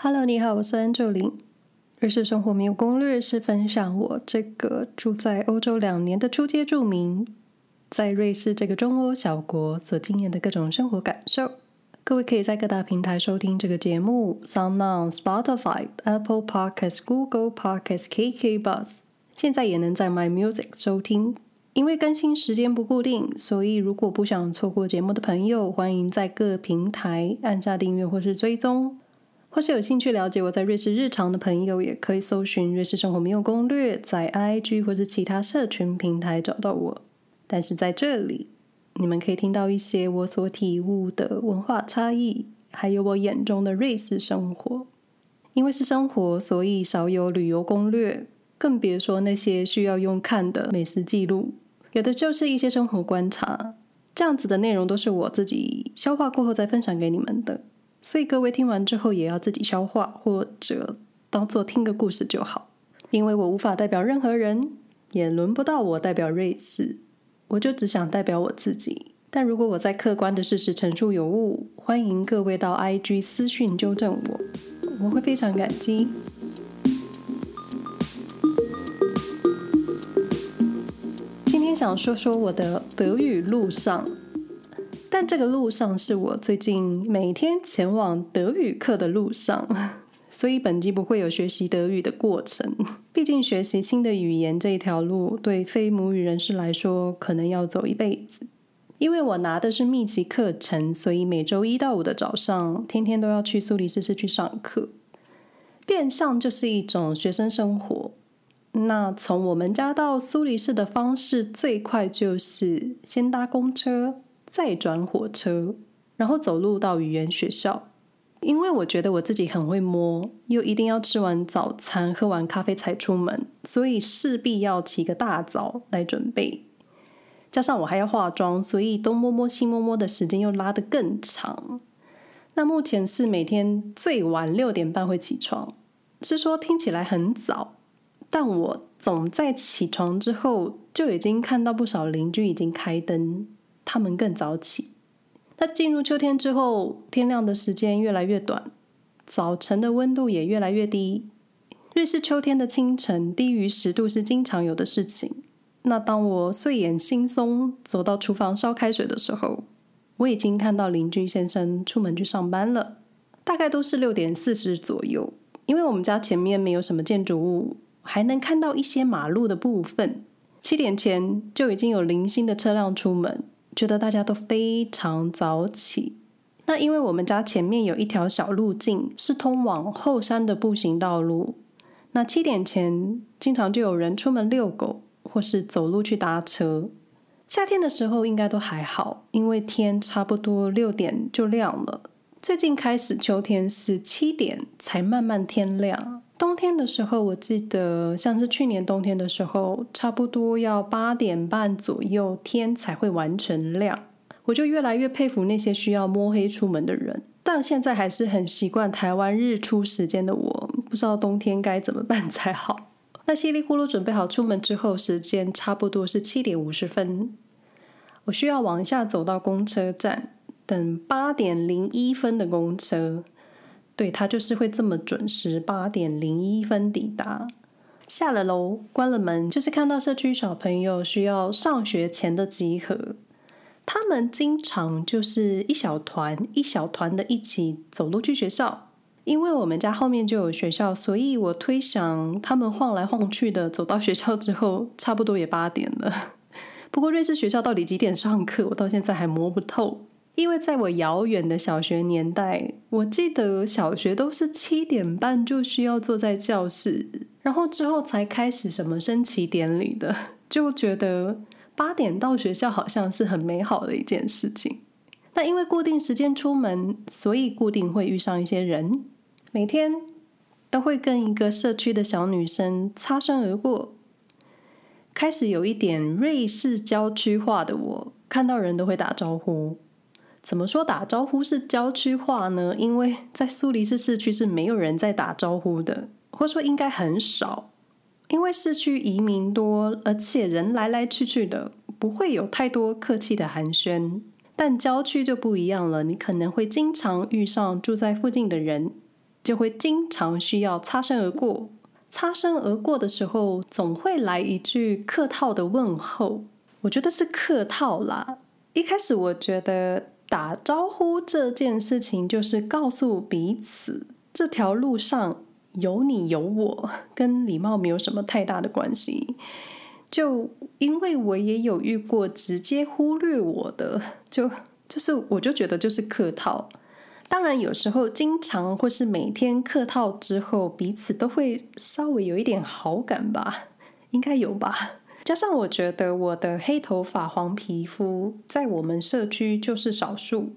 Hello，你好，我是安咒琳。瑞士生活没有攻略是分享我这个住在欧洲两年的初阶住民，在瑞士这个中欧小国所经验的各种生活感受。各位可以在各大平台收听这个节目：SoundOn、Spotify、Apple Podcasts、Google Podcasts、KK Bus，现在也能在 My Music 收听。因为更新时间不固定，所以如果不想错过节目的朋友，欢迎在各平台按下订阅或是追踪。或是有兴趣了解我在瑞士日常的朋友，也可以搜寻“瑞士生活没有攻略”，在 IG 或是其他社群平台找到我。但是在这里，你们可以听到一些我所体悟的文化差异，还有我眼中的瑞士生活。因为是生活，所以少有旅游攻略，更别说那些需要用看的美食记录。有的就是一些生活观察，这样子的内容都是我自己消化过后再分享给你们的。所以各位听完之后也要自己消化，或者当做听个故事就好。因为我无法代表任何人，也轮不到我代表瑞士，我就只想代表我自己。但如果我在客观的事实陈述有误，欢迎各位到 IG 私讯纠正我，我会非常感激。今天想说说我的德语路上。但这个路上是我最近每天前往德语课的路上，所以本集不会有学习德语的过程。毕竟学习新的语言这一条路，对非母语人士来说，可能要走一辈子。因为我拿的是密集课程，所以每周一到五的早上，天天都要去苏黎世市去上课，变相就是一种学生生活。那从我们家到苏黎世的方式，最快就是先搭公车。再转火车，然后走路到语言学校。因为我觉得我自己很会摸，又一定要吃完早餐、喝完咖啡才出门，所以势必要起个大早来准备。加上我还要化妆，所以东摸摸西摸摸的时间又拉得更长。那目前是每天最晚六点半会起床，是说听起来很早，但我总在起床之后就已经看到不少邻居已经开灯。他们更早起。那进入秋天之后，天亮的时间越来越短，早晨的温度也越来越低。瑞士秋天的清晨低于十度是经常有的事情。那当我睡眼惺忪走到厨房烧开水的时候，我已经看到邻居先生出门去上班了，大概都是六点四十左右。因为我们家前面没有什么建筑物，还能看到一些马路的部分。七点前就已经有零星的车辆出门。觉得大家都非常早起。那因为我们家前面有一条小路径，是通往后山的步行道路。那七点前经常就有人出门遛狗，或是走路去搭车。夏天的时候应该都还好，因为天差不多六点就亮了。最近开始秋天是七点才慢慢天亮。冬天的时候，我记得像是去年冬天的时候，差不多要八点半左右天才会完全亮。我就越来越佩服那些需要摸黑出门的人。但现在还是很习惯台湾日出时间的我，不知道冬天该怎么办才好。那稀里呼噜准备好出门之后，时间差不多是七点五十分，我需要往下走到公车站，等八点零一分的公车。对，他就是会这么准时，八点零一分抵达。下了楼，关了门，就是看到社区小朋友需要上学前的集合。他们经常就是一小团一小团的一起走路去学校。因为我们家后面就有学校，所以我推想他们晃来晃去的走到学校之后，差不多也八点了。不过瑞士学校到底几点上课，我到现在还摸不透。因为在我遥远的小学年代，我记得小学都是七点半就需要坐在教室，然后之后才开始什么升旗典礼的，就觉得八点到学校好像是很美好的一件事情。那因为固定时间出门，所以固定会遇上一些人，每天都会跟一个社区的小女生擦身而过。开始有一点瑞士郊区化的我，看到人都会打招呼。怎么说打招呼是郊区话呢？因为在苏黎世市区是没有人在打招呼的，或者说应该很少。因为市区移民多，而且人来来去去的，不会有太多客气的寒暄。但郊区就不一样了，你可能会经常遇上住在附近的人，就会经常需要擦身而过。擦身而过的时候，总会来一句客套的问候。我觉得是客套啦。一开始我觉得打招呼这件事情，就是告诉彼此这条路上有你有我，跟礼貌没有什么太大的关系。就因为我也有遇过直接忽略我的，就就是我就觉得就是客套。当然，有时候经常或是每天客套之后，彼此都会稍微有一点好感吧，应该有吧。加上我觉得我的黑头发、黄皮肤在我们社区就是少数，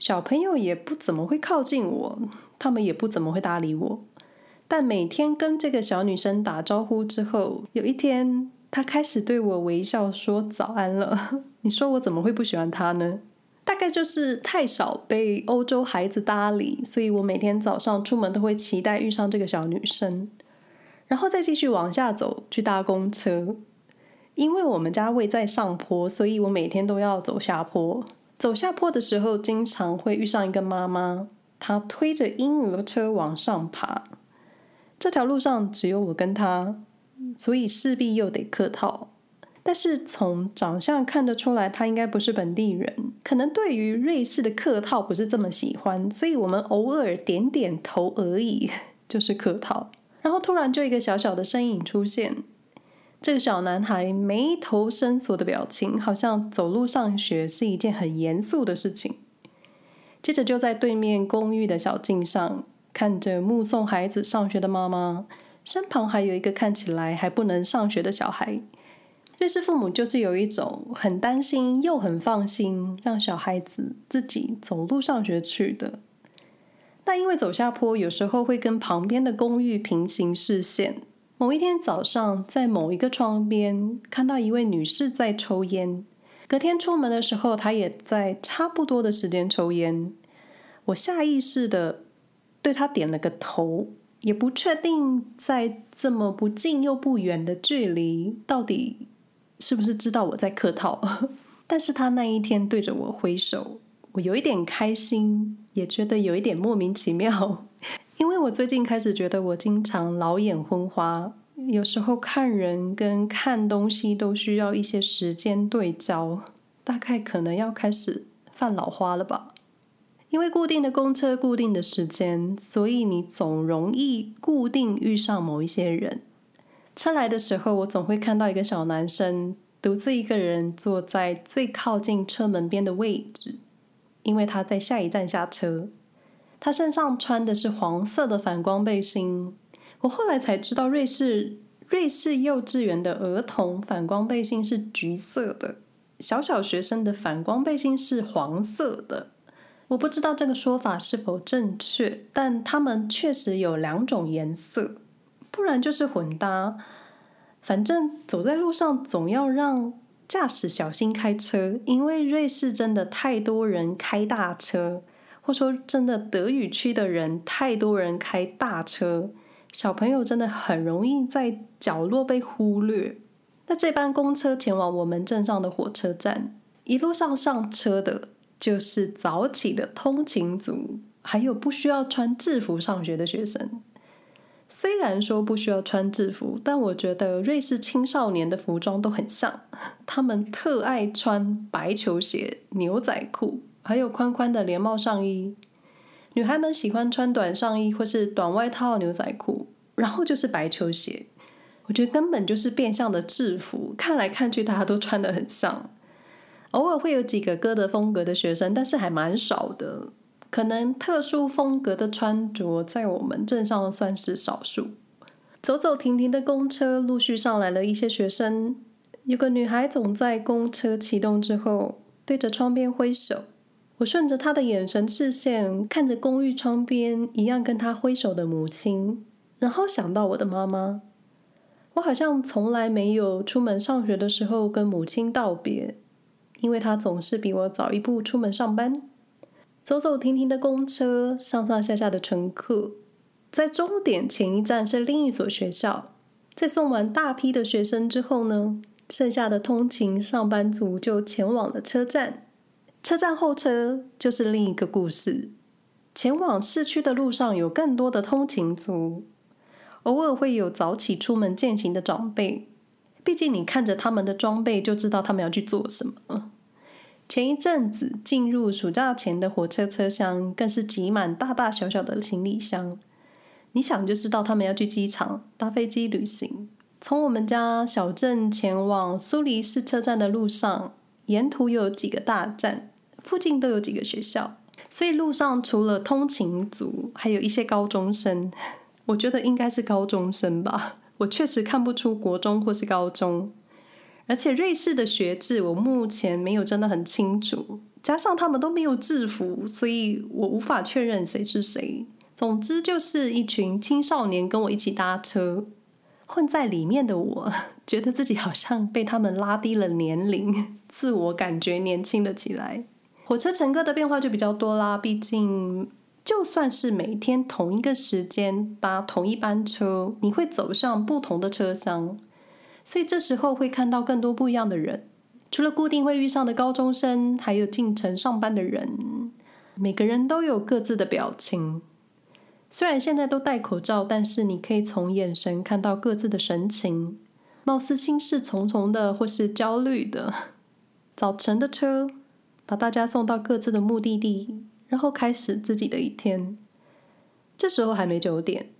小朋友也不怎么会靠近我，他们也不怎么会搭理我。但每天跟这个小女生打招呼之后，有一天她开始对我微笑说早安了。你说我怎么会不喜欢她呢？大概就是太少被欧洲孩子搭理，所以我每天早上出门都会期待遇上这个小女生，然后再继续往下走去搭公车。因为我们家位在上坡，所以我每天都要走下坡。走下坡的时候，经常会遇上一个妈妈，她推着婴儿车往上爬。这条路上只有我跟她，所以势必又得客套。但是从长相看得出来，她应该不是本地人，可能对于瑞士的客套不是这么喜欢，所以我们偶尔点点头而已，就是客套。然后突然就一个小小的身影出现，这个小男孩眉头深锁的表情，好像走路上学是一件很严肃的事情。接着就在对面公寓的小径上，看着目送孩子上学的妈妈，身旁还有一个看起来还不能上学的小孩。瑞士父母就是有一种很担心又很放心，让小孩子自己走路上学去的。但因为走下坡，有时候会跟旁边的公寓平行视线。某一天早上，在某一个窗边看到一位女士在抽烟。隔天出门的时候，她也在差不多的时间抽烟。我下意识的对她点了个头，也不确定在这么不近又不远的距离，到底。是不是知道我在客套？但是她那一天对着我挥手，我有一点开心，也觉得有一点莫名其妙。因为我最近开始觉得我经常老眼昏花，有时候看人跟看东西都需要一些时间对焦，大概可能要开始犯老花了吧。因为固定的公车、固定的时间，所以你总容易固定遇上某一些人。车来的时候，我总会看到一个小男生独自一个人坐在最靠近车门边的位置，因为他在下一站下车。他身上穿的是黄色的反光背心。我后来才知道，瑞士瑞士幼稚园的儿童反光背心是橘色的，小小学生的反光背心是黄色的。我不知道这个说法是否正确，但他们确实有两种颜色。不然就是混搭，反正走在路上总要让驾驶小心开车，因为瑞士真的太多人开大车，或说真的德语区的人太多人开大车，小朋友真的很容易在角落被忽略。那这班公车前往我们镇上的火车站，一路上上车的就是早起的通勤族，还有不需要穿制服上学的学生。虽然说不需要穿制服，但我觉得瑞士青少年的服装都很像。他们特爱穿白球鞋、牛仔裤，还有宽宽的连帽上衣。女孩们喜欢穿短上衣或是短外套、牛仔裤，然后就是白球鞋。我觉得根本就是变相的制服，看来看去大家都穿得很像。偶尔会有几个歌德风格的学生，但是还蛮少的。可能特殊风格的穿着在我们镇上算是少数。走走停停的公车，陆续上来了一些学生。有个女孩总在公车启动之后，对着窗边挥手。我顺着她的眼神视线，看着公寓窗边一样跟她挥手的母亲，然后想到我的妈妈。我好像从来没有出门上学的时候跟母亲道别，因为她总是比我早一步出门上班。走走停停的公车，上上下下的乘客，在终点前一站是另一所学校。在送完大批的学生之后呢，剩下的通勤上班族就前往了车站。车站候车就是另一个故事。前往市区的路上有更多的通勤族，偶尔会有早起出门践行的长辈。毕竟你看着他们的装备，就知道他们要去做什么。前一阵子进入暑假前的火车车厢，更是挤满大大小小的行李箱。你想就知道他们要去机场搭飞机旅行。从我们家小镇前往苏黎世车站的路上，沿途有几个大站，附近都有几个学校。所以路上除了通勤族，还有一些高中生。我觉得应该是高中生吧，我确实看不出国中或是高中。而且瑞士的学制我目前没有真的很清楚，加上他们都没有制服，所以我无法确认谁是谁。总之就是一群青少年跟我一起搭车，混在里面的我 觉得自己好像被他们拉低了年龄，自我感觉年轻了起来。火车乘客的变化就比较多啦，毕竟就算是每天同一个时间搭同一班车，你会走向不同的车厢，所以这时候会看到更多不一样的人。除了固定会遇上的高中生，还有进城上班的人，每个人都有各自的表情。虽然现在都戴口罩，但是你可以从眼神看到各自的神情，貌似心事重重的，或是焦虑的。早晨的车。把大家送到各自的目的地，然后开始自己的一天。这时候还没九点，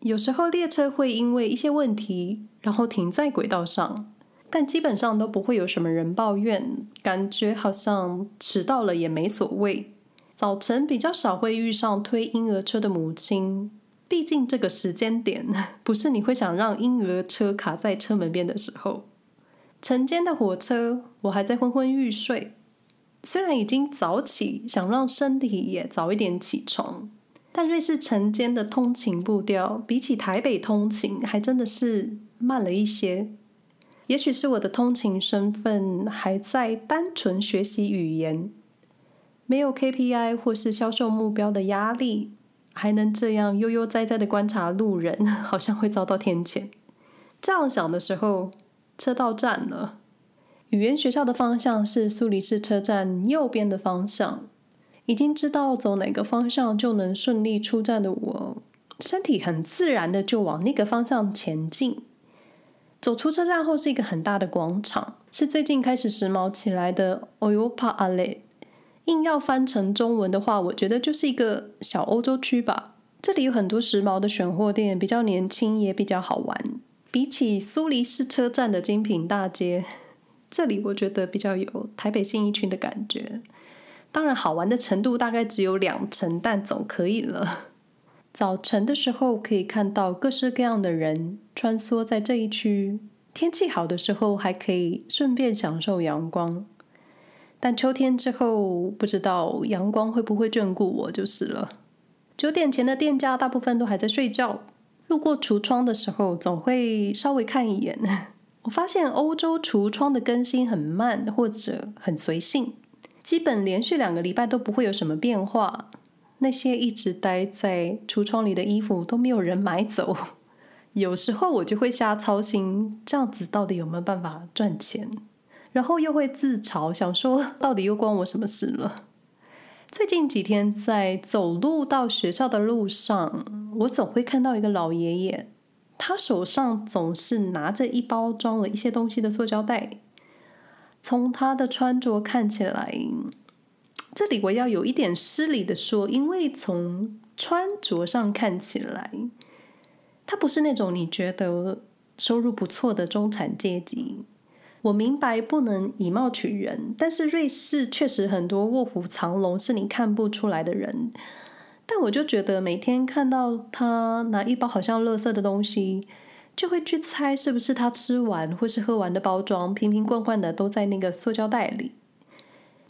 有时候列车会因为一些问题，然后停在轨道上，但基本上都不会有什么人抱怨，感觉好像迟到了也没所谓。早晨比较少会遇上推婴儿车的母亲，毕竟这个时间点不是你会想让婴儿车卡在车门边的时候。晨间的火车，我还在昏昏欲睡。虽然已经早起，想让身体也早一点起床，但瑞士晨间的通勤步调比起台北通勤还真的是慢了一些。也许是我的通勤身份还在单纯学习语言，没有 KPI 或是销售目标的压力，还能这样悠悠哉哉的观察路人，好像会遭到天谴。这样想的时候，车到站了。语言学校的方向是苏黎世车站右边的方向，已经知道走哪个方向就能顺利出站的我，身体很自然的就往那个方向前进。走出车站后是一个很大的广场，是最近开始时髦起来的 Europaallee。硬要翻成中文的话，我觉得就是一个小欧洲区吧。这里有很多时髦的选货店，比较年轻也比较好玩。比起苏黎世车站的精品大街。这里我觉得比较有台北信义区的感觉，当然好玩的程度大概只有两成，但总可以了。早晨的时候可以看到各式各样的人穿梭在这一区，天气好的时候还可以顺便享受阳光。但秋天之后，不知道阳光会不会眷顾我就是了。九点前的店家大部分都还在睡觉，路过橱窗的时候总会稍微看一眼。我发现欧洲橱窗的更新很慢，或者很随性，基本连续两个礼拜都不会有什么变化。那些一直待在橱窗里的衣服都没有人买走。有时候我就会瞎操心，这样子到底有没有办法赚钱？然后又会自嘲，想说到底又关我什么事了？最近几天在走路到学校的路上，我总会看到一个老爷爷。他手上总是拿着一包装了一些东西的塑胶袋。从他的穿着看起来，这里我要有一点失礼的说，因为从穿着上看起来，他不是那种你觉得收入不错的中产阶级。我明白不能以貌取人，但是瑞士确实很多卧虎藏龙，是你看不出来的人。但我就觉得每天看到他拿一包好像垃圾的东西，就会去猜是不是他吃完或是喝完的包装瓶瓶罐罐的都在那个塑胶袋里。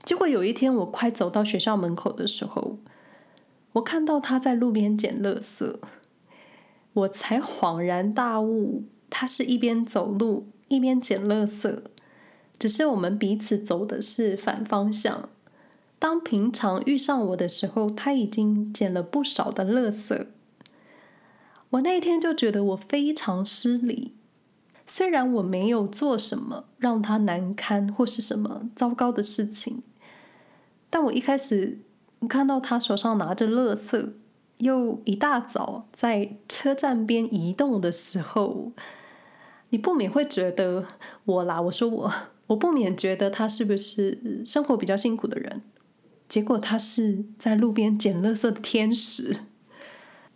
结果有一天我快走到学校门口的时候，我看到他在路边捡垃圾，我才恍然大悟，他是一边走路一边捡垃圾，只是我们彼此走的是反方向。当平常遇上我的时候，他已经捡了不少的垃圾。我那天就觉得我非常失礼，虽然我没有做什么让他难堪或是什么糟糕的事情，但我一开始看到他手上拿着垃圾，又一大早在车站边移动的时候，你不免会觉得我啦，我说我，我不免觉得他是不是生活比较辛苦的人？结果他是在路边捡垃圾的天使。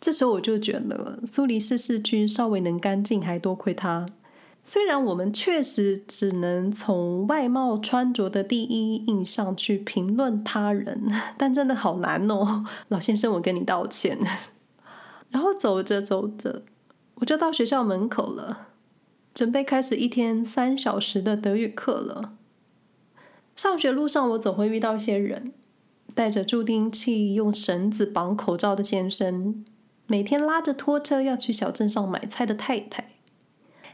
这时候我就觉得苏黎世市区稍微能干净，还多亏他。虽然我们确实只能从外貌穿着的第一印象去评论他人，但真的好难哦，老先生，我跟你道歉。然后走着走着，我就到学校门口了，准备开始一天三小时的德语课了。上学路上，我总会遇到一些人，带着助听器、用绳子绑口罩的先生，每天拉着拖车要去小镇上买菜的太太。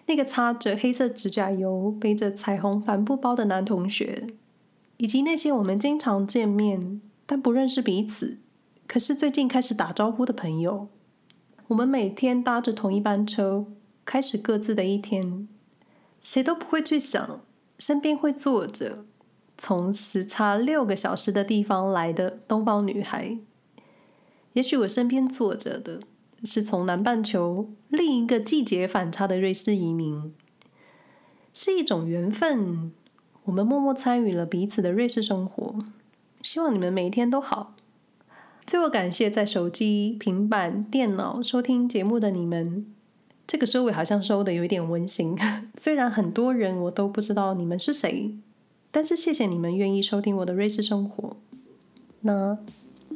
那个擦着黑色指甲油、背着彩虹帆布包的男同学，以及那些我们经常见面但不认识彼此，可是最近开始打招呼的朋友，我们每天搭着同一班车，开始各自的一天。谁都不会去想，身边会坐着从时差六个小时的地方来的东方女孩。也许我身边坐着的。是从南半球另一个季节反差的瑞士移民，是一种缘分。我们默默参与了彼此的瑞士生活，希望你们每一天都好。最后感谢在手机、平板、电脑收听节目的你们。这个收尾好像收的有一点温馨，虽然很多人我都不知道你们是谁，但是谢谢你们愿意收听我的瑞士生活。那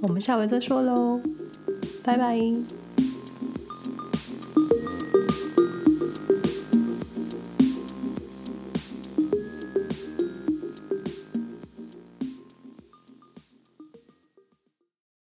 我们下回再说喽，拜拜。